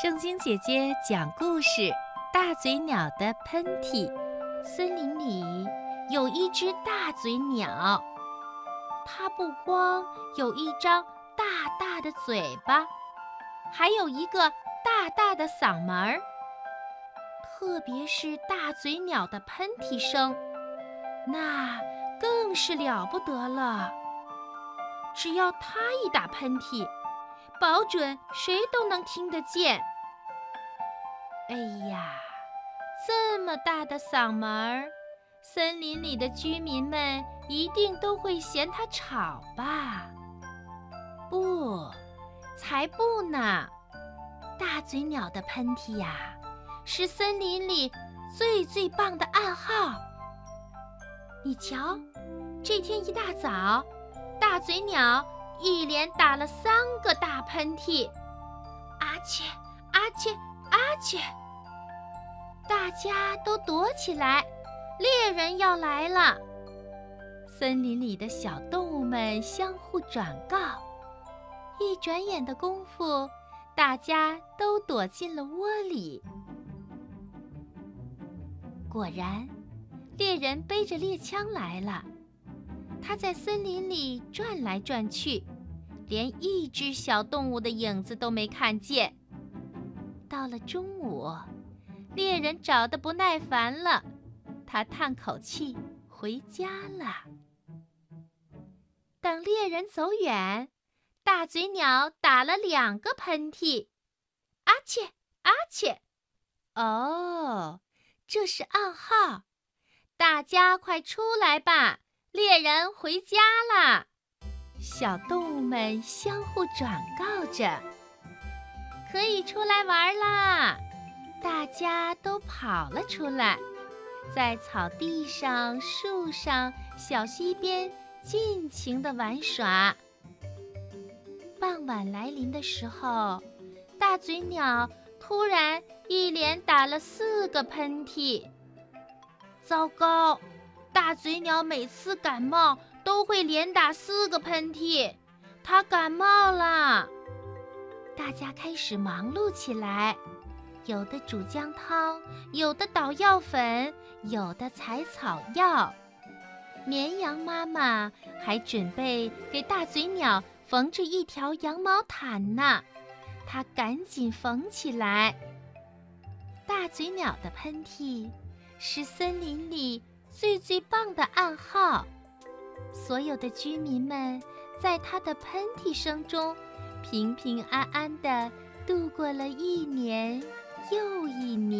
正晶姐姐讲故事《大嘴鸟的喷嚏》。森林里有一只大嘴鸟，它不光有一张大大的嘴巴，还有一个大大的嗓门儿。特别是大嘴鸟的喷嚏声，那更是了不得了。只要它一打喷嚏，保准谁都能听得见。哎呀，这么大的嗓门儿，森林里的居民们一定都会嫌它吵吧？不，才不呢！大嘴鸟的喷嚏呀，是森林里最最棒的暗号。你瞧，这天一大早，大嘴鸟。一连打了三个大喷嚏，阿切阿切阿切！大家都躲起来，猎人要来了。森林里的小动物们相互转告，一转眼的功夫，大家都躲进了窝里。果然，猎人背着猎枪来了。他在森林里转来转去，连一只小动物的影子都没看见。到了中午，猎人找得不耐烦了，他叹口气回家了。等猎人走远，大嘴鸟打了两个喷嚏，阿切阿切，哦，这是暗号，大家快出来吧！猎人回家了，小动物们相互转告着：“可以出来玩啦！”大家都跑了出来，在草地上、树上、小溪边尽情的玩耍。傍晚来临的时候，大嘴鸟突然一连打了四个喷嚏。糟糕！大嘴鸟每次感冒都会连打四个喷嚏，它感冒了。大家开始忙碌起来，有的煮姜汤，有的捣药粉，有的采草药。绵羊妈妈还准备给大嘴鸟缝制一条羊毛毯呢，它赶紧缝起来。大嘴鸟的喷嚏是森林里。最最棒的暗号，所有的居民们在他的喷嚏声中平平安安地度过了一年又一年。